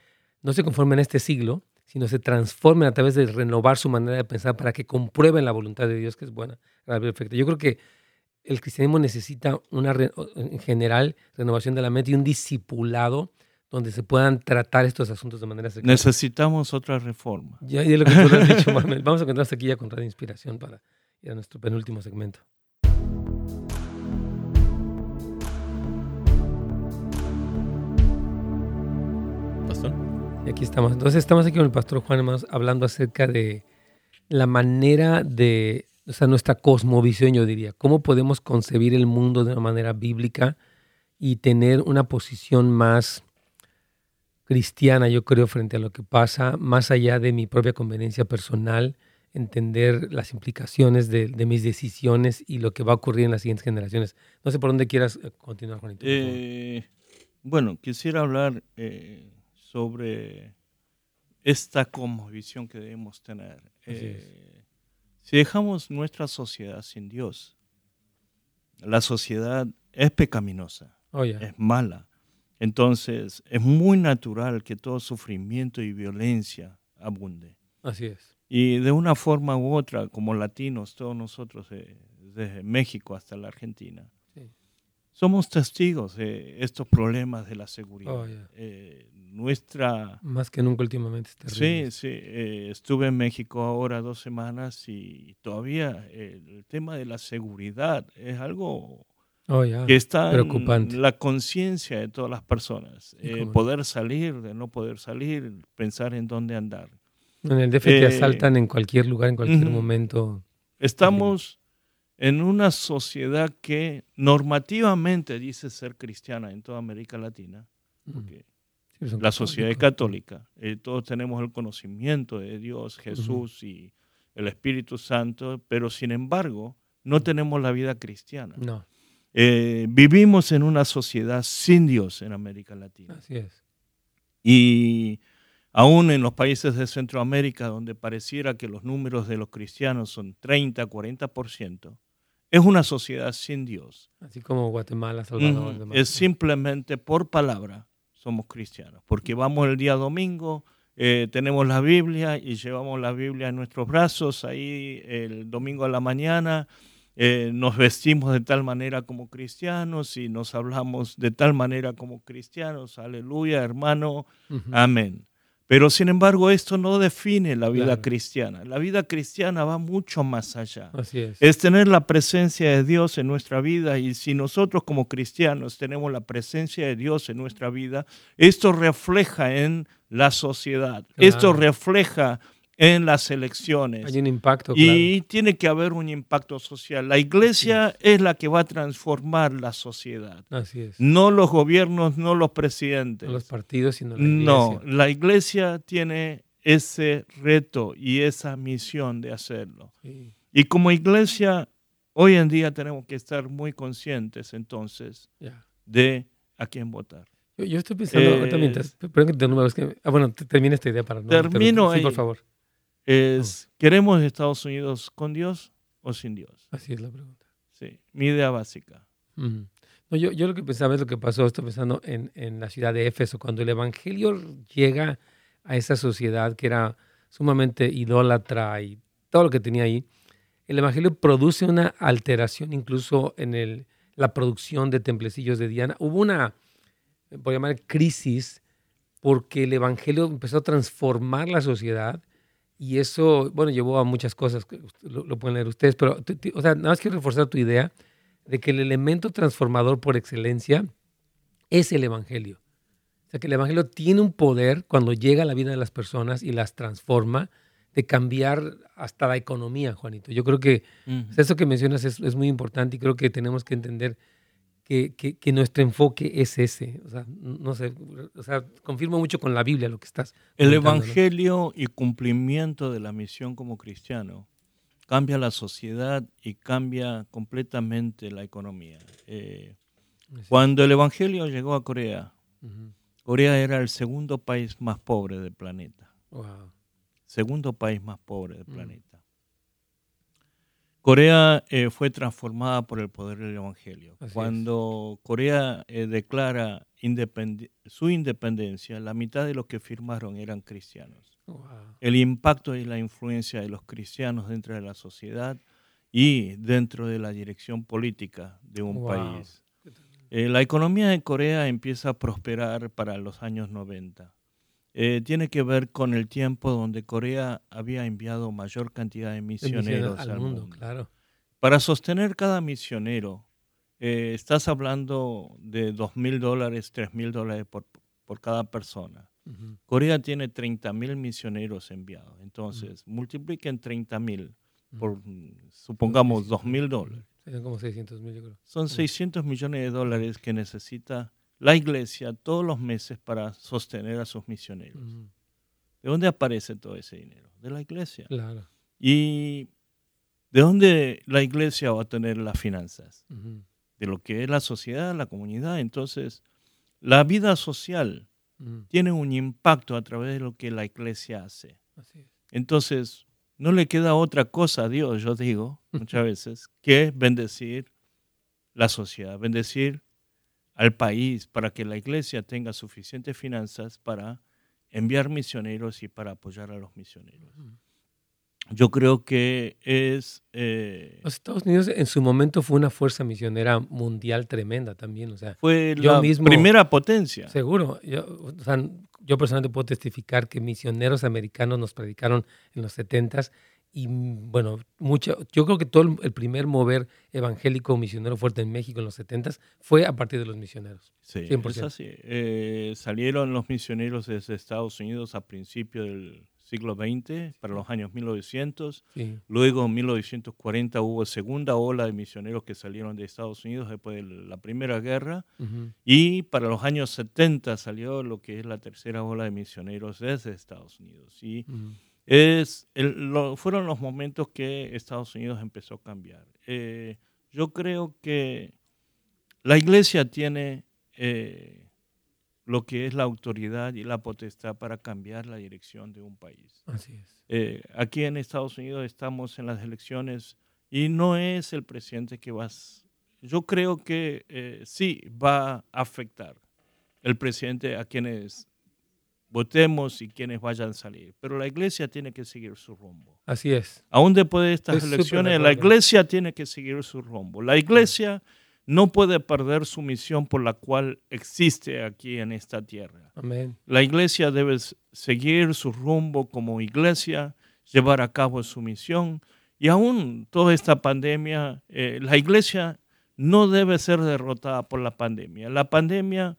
no se conformen a este siglo, sino se transformen a través de renovar su manera de pensar para que comprueben la voluntad de Dios, que es buena, perfecta. Yo creo que el cristianismo necesita una, en general, renovación de la mente y un discipulado donde se puedan tratar estos asuntos de manera secreta. Necesitamos otra reforma. Ya, ya lo que tú has dicho, [laughs] Manuel. Vamos a hasta aquí ya con Radio Inspiración para ir a nuestro penúltimo segmento. Pastor. Y aquí estamos. Entonces estamos aquí con el pastor Juan, hermanos, hablando acerca de la manera de, o sea, nuestra cosmovisión, yo diría. Cómo podemos concebir el mundo de una manera bíblica y tener una posición más cristiana, yo creo, frente a lo que pasa, más allá de mi propia conveniencia personal, entender las implicaciones de, de mis decisiones y lo que va a ocurrir en las siguientes generaciones. No sé por dónde quieras eh, continuar, Juanito. Eh, bueno, quisiera hablar eh, sobre esta cosmovisión que debemos tener. Eh, si dejamos nuestra sociedad sin Dios, la sociedad es pecaminosa, Oh, es mala. Entonces, es muy natural que todo sufrimiento y violencia abunde. Así es. Y de una forma u otra, como latinos, todos nosotros, eh, desde México hasta la Argentina, Sí. somos testigos de estos problemas de la seguridad. Oh. Eh, nuestra... Más que nunca últimamente. es terrible. Sí, sí, eh, estuve en México ahora dos semanas y todavía el tema de la seguridad es algo Oh, ya. que está preocupante. en la conciencia de todas las personas. Sí, Eh, poder salir, de no poder salir, pensar en dónde andar. En el DF te Eh, asaltan en cualquier lugar, en cualquier ujú. momento. Estamos en una sociedad que normativamente dice ser cristiana en toda América Latina, porque Sí, son la sociedad es católica. Eh, todos tenemos el conocimiento de Dios, Jesús y el Espíritu Santo, pero sin embargo no tenemos la vida cristiana. No, Eh, vivimos en una sociedad sin Dios en América Latina. así es. Y aún en los países de Centroamérica, donde pareciera que los números de los cristianos son 30, 40%, es una sociedad sin Dios. Así como Guatemala, Salvador. Demás. Es simplemente por palabra somos cristianos, porque vamos el día domingo, eh, tenemos la Biblia y llevamos la Biblia en nuestros brazos ahí el domingo a la mañana. Eh, nos vestimos de tal manera como cristianos y nos hablamos de tal manera como cristianos. Aleluya, hermano. Amén. Pero sin embargo, esto no define la vida Claro. cristiana. La vida cristiana va mucho más allá. Así es. Es tener la presencia de Dios en nuestra vida y si nosotros como cristianos tenemos la presencia de Dios en nuestra vida, esto refleja en la sociedad, esto refleja en las elecciones. Hay un impacto, Y tiene que haber un impacto social. La iglesia es la que va a transformar la sociedad. Así es. No los gobiernos, no los presidentes. No los partidos, sino la No, iglesia. la iglesia tiene ese reto y esa misión de hacerlo. Sí. Y como iglesia, hoy en día tenemos que estar muy conscientes entonces Ya. de a quién votar. Yo, yo estoy pensando, Es- mientras, perdón que te es ah, bueno, te- termina esta idea para no. Termino interrumpir. Sí, por ahí. favor. Es, ¿Queremos Estados Unidos con Dios o sin Dios? Así es la pregunta. Sí, mi idea básica. No, yo, yo lo que pensaba es lo que pasó, estoy pensando en, en la ciudad de Éfeso, cuando el Evangelio llega a esa sociedad que era sumamente idólatra y todo lo que tenía ahí, el Evangelio produce una alteración incluso en el, la producción de templecillos de Diana. Hubo una, por llamar, crisis porque el Evangelio empezó a transformar la sociedad y eso, bueno, llevó a muchas cosas, que lo, lo pueden leer ustedes, pero, o sea, nada más quiero reforzar tu idea de que el elemento transformador por excelencia es el Evangelio. O sea, que el Evangelio tiene un poder cuando llega a la vida de las personas y las transforma de cambiar hasta la economía, Juanito. Yo creo que eso que mencionas es, es muy importante y creo que tenemos que entender que, que- que nuestro enfoque es ese. O sea, no sé, o sea, confirmo mucho con la Biblia lo que estás. El evangelio y cumplimiento de la misión como cristiano cambia la sociedad y cambia completamente la economía. Eh, cuando el evangelio llegó a Corea. Corea era el segundo país más pobre del planeta. Wow. Segundo país más pobre del Mm. planeta. Corea eh, fue transformada por el poder del Evangelio. Cuando Corea eh, declara su independencia, la mitad de los que firmaron eran cristianos. El impacto y la influencia de los cristianos dentro de la sociedad y dentro de la dirección política de un país. Eh, la economía de Corea empieza a prosperar para los años 90. Eh, tiene que ver con el tiempo donde Corea había enviado mayor cantidad de misioneros al, mundo. Claro. Para sostener cada misionero, eh, estás hablando de dos mil dólares, tres mil dólares por, cada persona. Corea tiene 30 mil misioneros enviados. Entonces, multipliquen 30 mil por, supongamos, dos mil dólares. como 600 mil, yo creo. Son 600 millones de dólares que necesita la iglesia todos los meses para sostener a sus misioneros. ¿De dónde aparece todo ese dinero? De la iglesia. Claro. ¿Y de dónde la iglesia va a tener las finanzas? De lo que es la sociedad, la comunidad. Entonces, la vida social tiene un impacto a través de lo que la iglesia hace. Entonces, no le queda otra cosa a Dios, yo digo [laughs] muchas veces, que bendecir la sociedad, bendecir al país para que la iglesia tenga suficientes finanzas para enviar misioneros y para apoyar a los misioneros. Yo creo que es... Eh, los Estados Unidos en su momento fue una fuerza misionera mundial tremenda también. O sea, fue la primera potencia. Seguro. Yo, yo personalmente puedo testificar que misioneros americanos nos predicaron en los 70s y mm, bueno, mucho, yo creo que todo el primer mover evangélico misionero fuerte en México en los 70 fue a partir de los misioneros. Sí, 100%. es eh, salieron los misioneros desde Estados Unidos a principios del siglo XX, para los años 1900. Luego, en 1940, hubo segunda ola de misioneros que salieron de Estados Unidos después de la Primera Guerra. Y para los años 70 salió lo que es la tercera ola de misioneros desde Estados Unidos. Y es fueron los momentos que Estados Unidos empezó a cambiar. Eh, yo creo que la iglesia tiene eh, lo que es la autoridad y la potestad para cambiar la dirección de un país. Así es. Eh, aquí en Estados Unidos estamos en las elecciones y no es el presidente que va... Yo creo que sí va a afectar el presidente a quienes votemos y quienes vayan a salir. Pero la iglesia tiene que seguir su rumbo. Así es. Aún después de estas elecciones, la iglesia tiene que seguir su rumbo. La iglesia no puede perder su misión por la cual existe aquí en esta tierra. Amén. La iglesia debe seguir su rumbo como iglesia, llevar a cabo su misión. Y aún toda esta pandemia, eh, la iglesia no debe ser derrotada por la pandemia. La pandemia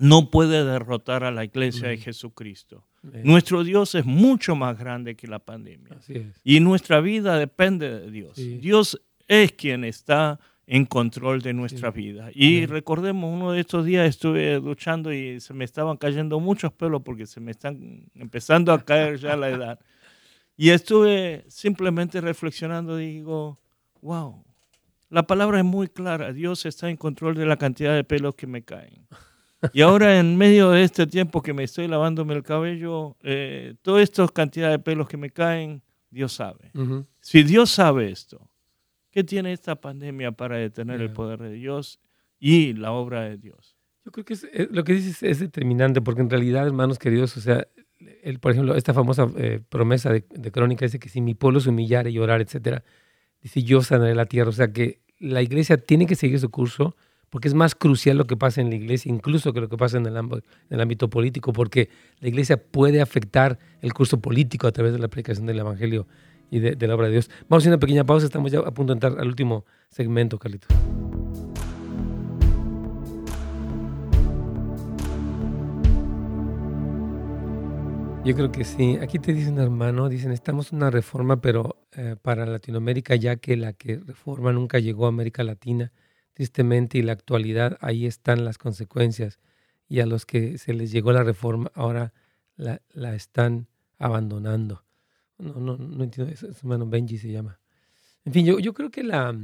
no puede derrotar a la iglesia de Jesucristo. Nuestro Dios es mucho más grande que la pandemia. Y nuestra vida depende de Dios. Dios es quien está en control de nuestra vida. Y recordemos, uno de estos días estuve duchando y se me estaban cayendo muchos pelos porque se me están empezando a caer ya la edad. Y estuve simplemente reflexionando digo, wow, la palabra es muy clara, Dios está en control de la cantidad de pelos que me caen. [laughs] Y ahora en medio de este tiempo que me estoy lavándome el cabello, eh, toda esta cantidad de pelos que me caen, Dios sabe. Si Dios sabe esto, ¿qué tiene esta pandemia para detener el poder de Dios y la obra de Dios? Yo creo que eh, lo que dices es determinante, porque en realidad, hermanos queridos, o sea, el, por ejemplo, esta famosa eh, promesa de, de, Crónica dice que si mi pueblo se humillara y llorara, etcétera, dice yo sanaré la tierra. O sea que la iglesia tiene que seguir su curso porque es más crucial lo que pasa en la iglesia, incluso que lo que pasa en el, ámbito político, porque la iglesia puede afectar el curso político a través de la predicación del Evangelio y de, la obra de Dios. Vamos a hacer una pequeña pausa, estamos ya a punto de entrar al último segmento, Carlito. Yo creo que sí. Aquí te dicen, hermano, dicen, estamos una reforma, pero eh, para Latinoamérica, ya que la que reforma nunca llegó a América Latina tristemente y la actualidad, ahí están las consecuencias. Y a los que se les llegó la reforma ahora la, la están abandonando. No, no, no entiendo, eso, hermano Benji se llama. En fin, yo, yo creo que la...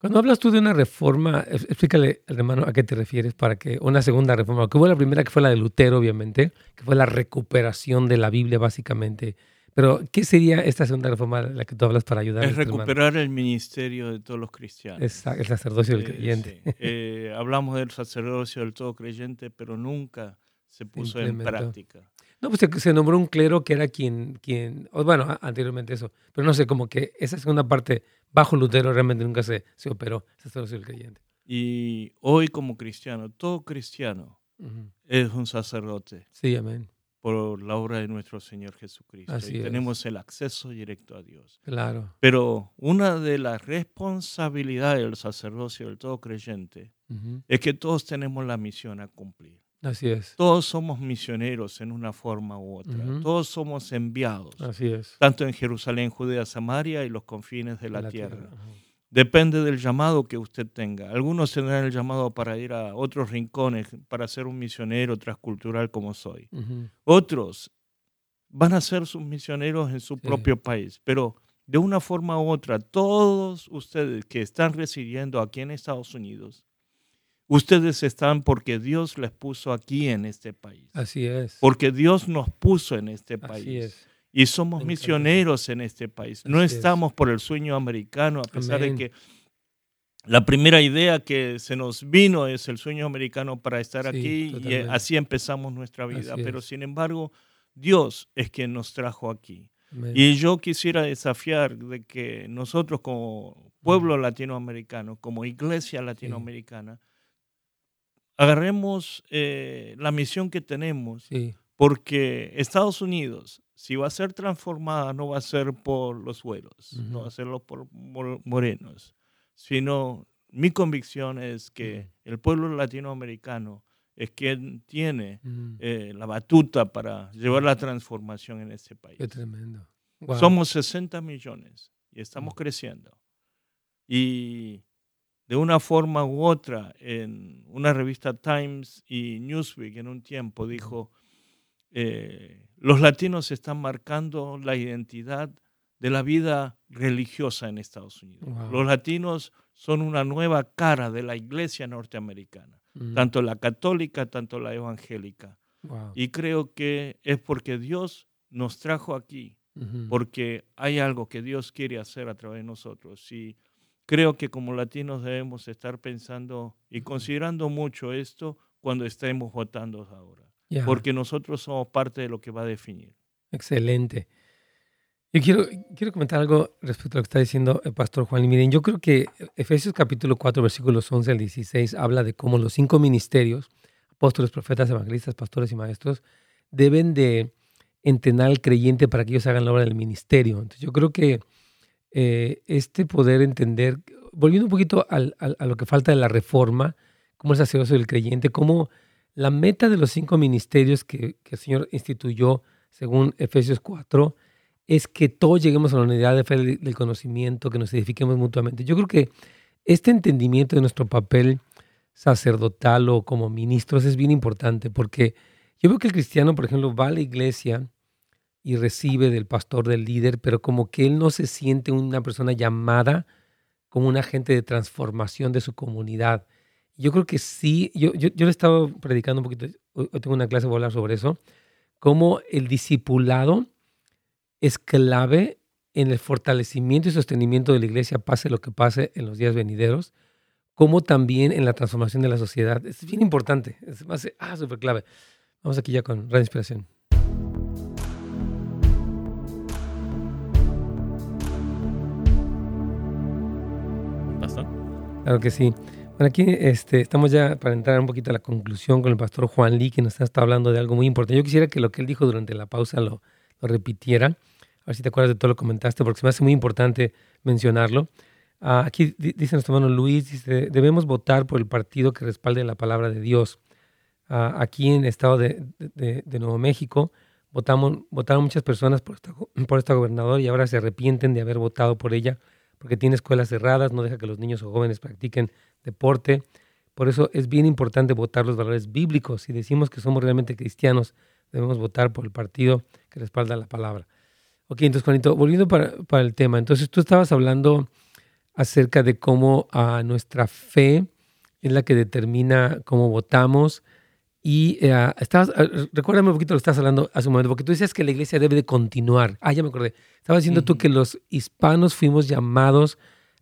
Cuando hablas tú de una reforma, explícale al hermano a qué te refieres para que una segunda reforma, que fue la primera que fue la de Lutero, obviamente, que fue la recuperación de la Biblia básicamente, Pero, ¿qué sería esta segunda reforma de la que tú hablas para ayudar? Es recuperar el ministerio de todos los cristianos. Exacto, el sacerdocio del Eh, creyente. sí. Eh, hablamos del sacerdocio del todo creyente, pero nunca se puso en práctica. No, pues se, se nombró un clero que era quien, quien o bueno, a- anteriormente eso, pero no sé, como que esa segunda parte bajo Lutero realmente nunca se, se operó, el sacerdocio del creyente. Y hoy como cristiano, todo cristiano Ujú. es un sacerdote Sí, amén. Por la obra de nuestro Señor Jesucristo. Así y es. tenemos el acceso directo a Dios. Claro. Pero una de las responsabilidades del sacerdocio del todo creyente Ujú. es que todos tenemos la misión a cumplir. Así es. Todos somos misioneros en una forma u otra. Ujú. Todos somos enviados, Así es. tanto en Jerusalén, Judea, Samaria y los confines de la, tierra. Ajá. Depende del llamado que usted tenga. Algunos tendrán el llamado para ir a otros rincones, para ser un misionero transcultural como soy. Ujú. Otros van a ser sus misioneros en su Sí. propio país, pero de una forma u otra, todos ustedes que están residiendo aquí en Estados Unidos, ustedes están porque Dios les puso aquí en este país. Así es. Porque Dios nos puso en este país. Así es. Y somos misioneros en este país. No estamos por el sueño americano, a pesar Amén. de que la primera idea que se nos vino es el sueño americano para estar Sí, aquí y eh, así empezamos nuestra vida. Pero sin embargo, Dios es quien nos trajo aquí. Amén. Y yo quisiera desafiar de que nosotros como pueblo latinoamericano, como iglesia latinoamericana, agarremos eh, la misión que tenemos Sí, porque Estados Unidos, si va a ser transformada, no va a ser por los güeros, no Ujú. va a ser por mor- morenos, sino mi convicción es que el pueblo latinoamericano es quien tiene Ujú. eh, la batuta para llevar la transformación en este país. qué tremendo. Wow. Somos 60 millones y estamos creciendo. Y de una forma u otra, en una revista Times y Newsweek en un tiempo dijo, eh, los latinos están marcando la identidad de la vida religiosa en Estados Unidos. Wow. Los latinos son una nueva cara de la iglesia norteamericana, Ujú. tanto la católica, tanto la evangélica. Wow. Y creo que es porque Dios nos trajo aquí porque hay algo que Dios quiere hacer a través de nosotros. Y creo que como latinos debemos estar pensando y considerando mucho esto cuando estemos votando ahora, Porque nosotros somos parte de lo que va a definir. Excelente. Yo quiero, quiero comentar algo respecto a lo que está diciendo el pastor Juan. Y miren, yo creo que Efesios capítulo 4, versículos 11 al 16 habla de cómo los cinco ministerios, apóstoles, profetas, evangelistas, pastores y maestros, deben de entrenar al creyente para que ellos hagan la obra del ministerio. Entonces yo creo que eh, este poder entender, volviendo un poquito al- al- a lo que falta de la reforma, como el sacerdocio del creyente, cómo la meta de los cinco ministerios que, el Señor instituyó, según Efesios 4, es que todos lleguemos a la unidad de fe del conocimiento, que nos edifiquemos mutuamente. Yo creo que este entendimiento de nuestro papel sacerdotal o como ministros es bien importante porque yo veo que el cristiano, por ejemplo, va a la iglesia y recibe del pastor, del líder, pero como que él no se siente una persona llamada como un agente de transformación de su comunidad. Yo creo que sí, yo, yo, yo le estaba predicando un poquito, hoy tengo una clase, voy a hablar sobre eso, cómo el discipulado es clave en el fortalecimiento y sostenimiento de la iglesia, pase lo que pase en los días venideros, como también en la transformación de la sociedad. Es bien importante, es más, ah, súper clave. Vamos aquí ya con Radio Inspiración. Pastor. Claro que sí. Bueno, aquí este, estamos ya para entrar un poquito a la conclusión con el pastor Juan Lee, que nos está hablando de algo muy importante. Yo quisiera que lo que él dijo durante la pausa lo, repitiera. A ver si te acuerdas de todo lo que comentaste, porque se me hace muy importante mencionarlo. Ah, aquí di- dice nuestro hermano Luis, debemos votar por el partido que respalde la palabra de Dios. Ah, aquí en el estado de, de- Nuevo México votamos, votaron muchas personas por esta, por esta gobernadora y ahora se arrepienten de haber votado por ella porque tiene escuelas cerradas, no deja que los niños o jóvenes practiquen deporte. Por eso es bien importante votar los valores bíblicos. Si decimos que somos realmente cristianos, debemos votar por el partido que respalda la palabra. Ok, entonces, Juanito, volviendo para, para el tema. Entonces, tú estabas hablando acerca de cómo ah, nuestra fe es la que determina cómo votamos Y eh, estabas, eh, recuérdame un poquito lo que estás hablando hace un momento, porque tú decías que la iglesia debe de continuar. Ah, ya me acordé. Estabas diciendo tú que los hispanos fuimos llamados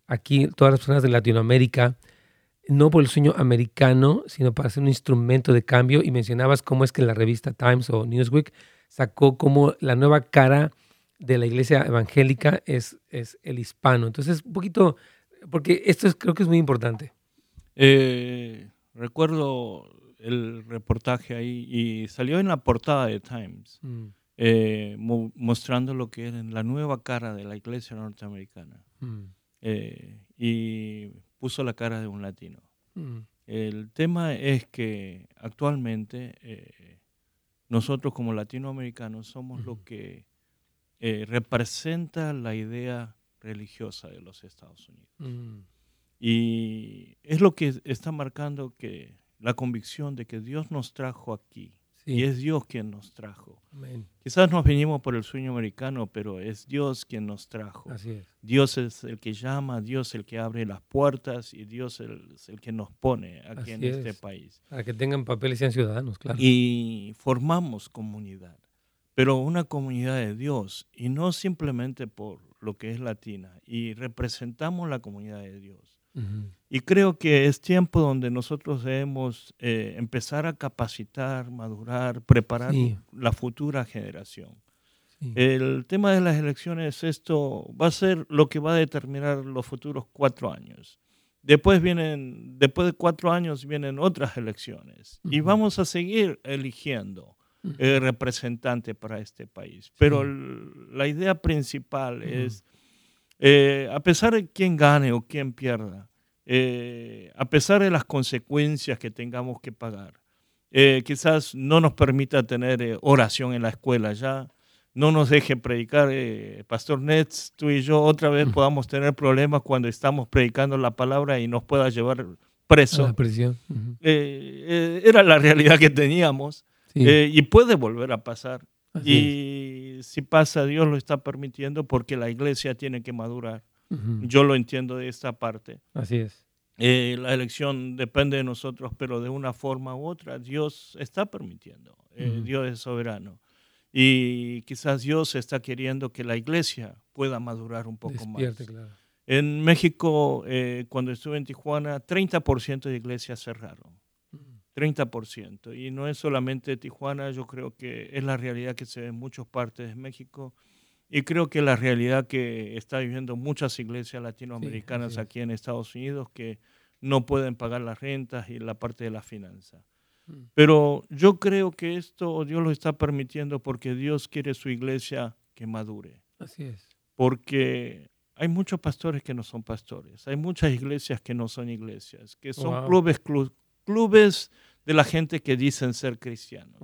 aquí, todas las personas de Latinoamérica, no por el sueño americano, sino para ser un instrumento de cambio. Y mencionabas cómo es que la revista Times o Newsweek sacó como la nueva cara de la iglesia evangélica es, es el hispano. Entonces, un poquito, porque esto es, creo que es muy importante. Eh, recuerdo el reportaje ahí y salió en la portada de Times, mm. eh, mostrando lo que era la nueva cara de la iglesia norteamericana. Mm. Eh, y puso la cara de un latino. Mm. El tema es que actualmente nosotros como latinoamericanos somos lo que representa la idea religiosa de los Estados Unidos. Y es lo que está marcando que la convicción de que Dios nos trajo aquí. Y es Dios quien nos trajo. Quizás nos venimos por el sueño americano, pero es Dios quien nos trajo. Dios es el que llama, Dios es el que abre las puertas y Dios es el que nos pone aquí en este país. Para que tengan papeles y sean ciudadanos, claro. Y formamos comunidad, pero una comunidad de Dios y no simplemente por lo que es latina. Y representamos la comunidad de Dios. Y creo que es tiempo donde nosotros debemos eh, empezar a capacitar, madurar, preparar la futura generación. El tema de las elecciones, esto va a ser lo que va a determinar los futuros cuatro años. Después vienen, después de cuatro años vienen otras elecciones y vamos a seguir eligiendo el representante para este país. Pero la idea principal es eh, a pesar de quién gane o quién pierda, eh, a pesar de las consecuencias que tengamos que pagar, eh, quizás no nos permita tener oración en la escuela ya, no nos deje predicar, Pastor Nets, tú y yo otra vez podamos tener problemas cuando estamos predicando la palabra y nos pueda llevar preso. era la realidad que teníamos y puede volver a pasar y si pasa, Dios lo está permitiendo porque la iglesia tiene que madurar. Yo lo entiendo de esta parte. Así es. Eh, la elección depende de nosotros, pero de una forma u otra Dios está permitiendo. Eh, Dios es soberano. Y quizás Dios está queriendo que la iglesia pueda madurar un poco más. En México, eh, cuando estuve en Tijuana, 30% de iglesias cerraron. 30%. Y no es solamente Tijuana, yo creo que es la realidad que se ve en muchas partes de México. Y creo que la realidad que está viviendo muchas iglesias latinoamericanas aquí en Estados Unidos que no pueden pagar las rentas y la parte de la finanza. Mm. Pero yo creo que esto Dios lo está permitiendo porque Dios quiere su iglesia que madure. Así es. Porque hay muchos pastores que no son pastores, hay muchas iglesias que no son iglesias, que son clubes, clubes de la gente que dicen ser cristianos.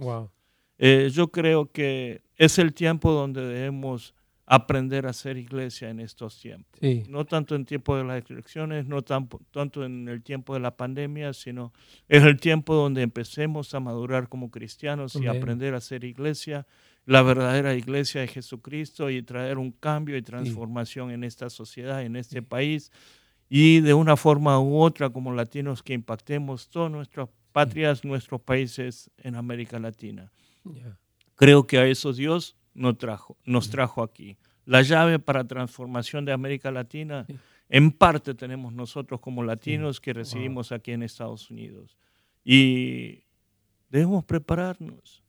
Eh, yo creo que es el tiempo donde debemos aprender a ser iglesia en estos tiempos. No tanto en tiempo de las elecciones, no tanto en el tiempo de la pandemia, sino es el tiempo donde empecemos a madurar como cristianos y aprender a ser iglesia, la verdadera iglesia de Jesucristo y traer un cambio y transformación en esta sociedad, en este país y de una forma u otra como latinos que impactemos todas nuestras patrias, nuestros países en América Latina. Creo que a eso Dios nos trajo, nos trajo aquí. La llave para transformación de América Latina, en parte tenemos nosotros como latinos que recibimos aquí en Estados Unidos. Y debemos prepararnos.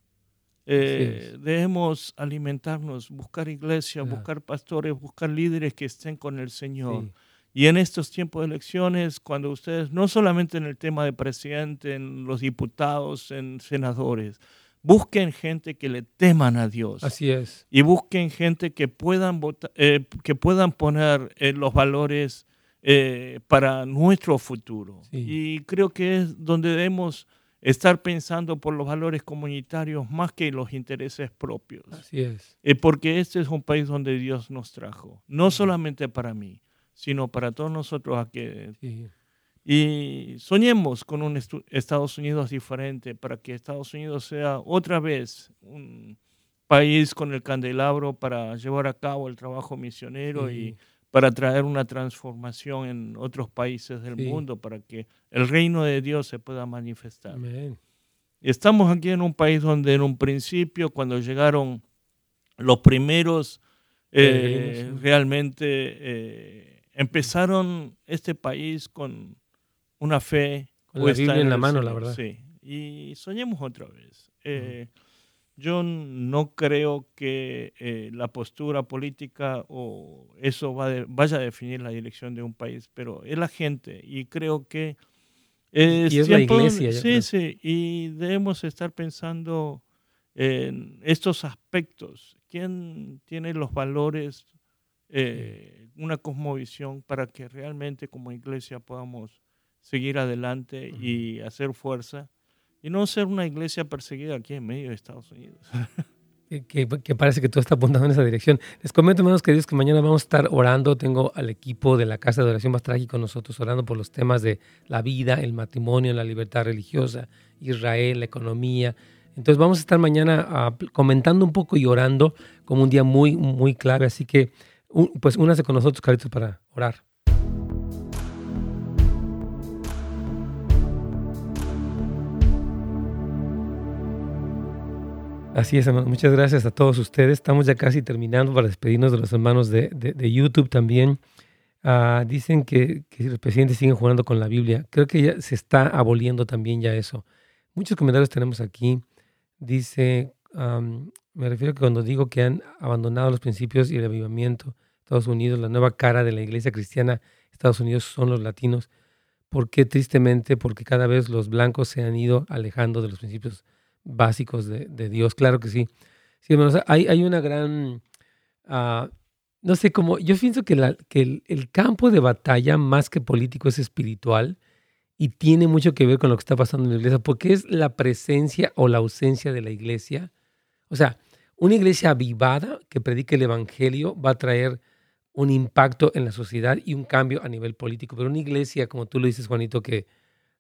Eh, debemos alimentarnos, buscar iglesias, buscar pastores, buscar líderes que estén con el Señor. Y en estos tiempos de elecciones, cuando ustedes, no solamente en el tema de presidente, en los diputados, en senadores, busquen gente que le teman a Dios. Así es. Y busquen gente que puedan, eh, que puedan poner eh, los valores eh, para nuestro futuro. Y creo que es donde debemos estar pensando por los valores comunitarios más que los intereses propios. Así es. porque este es un país donde Dios nos trajo, no solamente para mí, sino para todos nosotros aquí. Y soñemos con un Estados Unidos diferente, para que Estados Unidos sea otra vez un país con el candelabro para llevar a cabo el trabajo misionero y para traer una transformación en otros países del mundo, para que el reino de Dios se pueda manifestar. Estamos aquí en un país donde en un principio, cuando llegaron los primeros, eh, realmente eh, empezaron este país con una fe. Con la Biblia en la mano, la verdad. Sí, y soñemos otra vez. Eh, yo no creo que la postura política o eso vaya a definir la dirección de un país, pero es la gente y creo que y es la iglesia. Sí, sí, y debemos estar pensando en estos aspectos. ¿Quién tiene los valores, eh, una cosmovisión para que realmente como iglesia podamos seguir adelante y hacer fuerza y no ser una iglesia perseguida aquí en medio de Estados Unidos? [laughs] que, parece que todo está apuntando en esa dirección. Les comento, hermanos queridos, que mañana vamos a estar orando. Tengo al equipo de la Casa de Oración más trágico con nosotros orando por los temas de la vida, el matrimonio, la libertad religiosa, Israel, la economía. Entonces vamos a estar mañana ah, comentando un poco y orando como un día muy, muy clave. Así que, pues únase con nosotros, Caritos, para orar. Así es, hermano. Muchas gracias a todos ustedes. Estamos ya casi terminando para despedirnos de los hermanos de, YouTube también. Ah, dicen que, los presidentes siguen jugando con la Biblia. Creo que ya se está aboliendo también ya eso. Muchos comentarios tenemos aquí. Dice, me refiero a que cuando digo que han abandonado los principios y el avivamiento, Estados Unidos, la nueva cara de la iglesia cristiana, Estados Unidos son los latinos. ¿Por qué tristemente? Porque cada vez los blancos se han ido alejando de los principios básicos de, Dios, claro que sí. sí hay, hay una gran, ah, no sé cómo, yo pienso que, la, que el, campo de batalla más que político es espiritual y tiene mucho que ver con lo que está pasando en la iglesia, porque es la presencia o la ausencia de la iglesia. O sea, una iglesia avivada que predique el evangelio va a traer un impacto en la sociedad y un cambio a nivel político, pero una iglesia, como tú lo dices, Juanito, que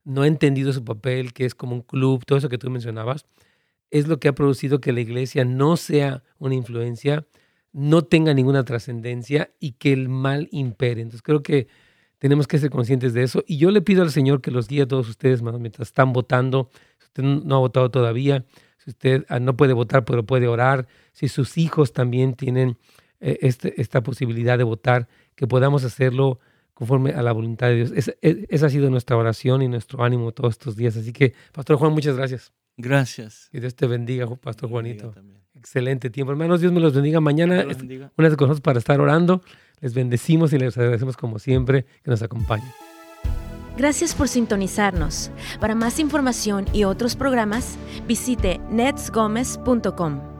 no ha entendido su papel, que es como un club, todo eso que tú mencionabas, es lo que ha producido que la iglesia no sea una influencia, no tenga ninguna trascendencia y que el mal impere. Entonces creo que tenemos que ser conscientes de eso. Y yo le pido al Señor que los guíe a todos ustedes, mientras están votando. Si usted no ha votado todavía, si usted ah, no puede votar, pero puede orar, si sus hijos también tienen eh, este, esta posibilidad de votar, que podamos hacerlo conforme a la voluntad de Dios. esa ha sido nuestra oración y nuestro ánimo todos estos días. Así que, Pastor Juan, muchas gracias. Gracias. Y Dios te bendiga, Pastor Juanito. Excelente tiempo. Hermanos, Dios me los bendiga. Mañana, una vez con nosotros para estar orando. Les bendecimos y les agradecemos como siempre que nos acompañen. Gracias por sintonizarnos. Para más información y otros programas, visite netsgomez.com.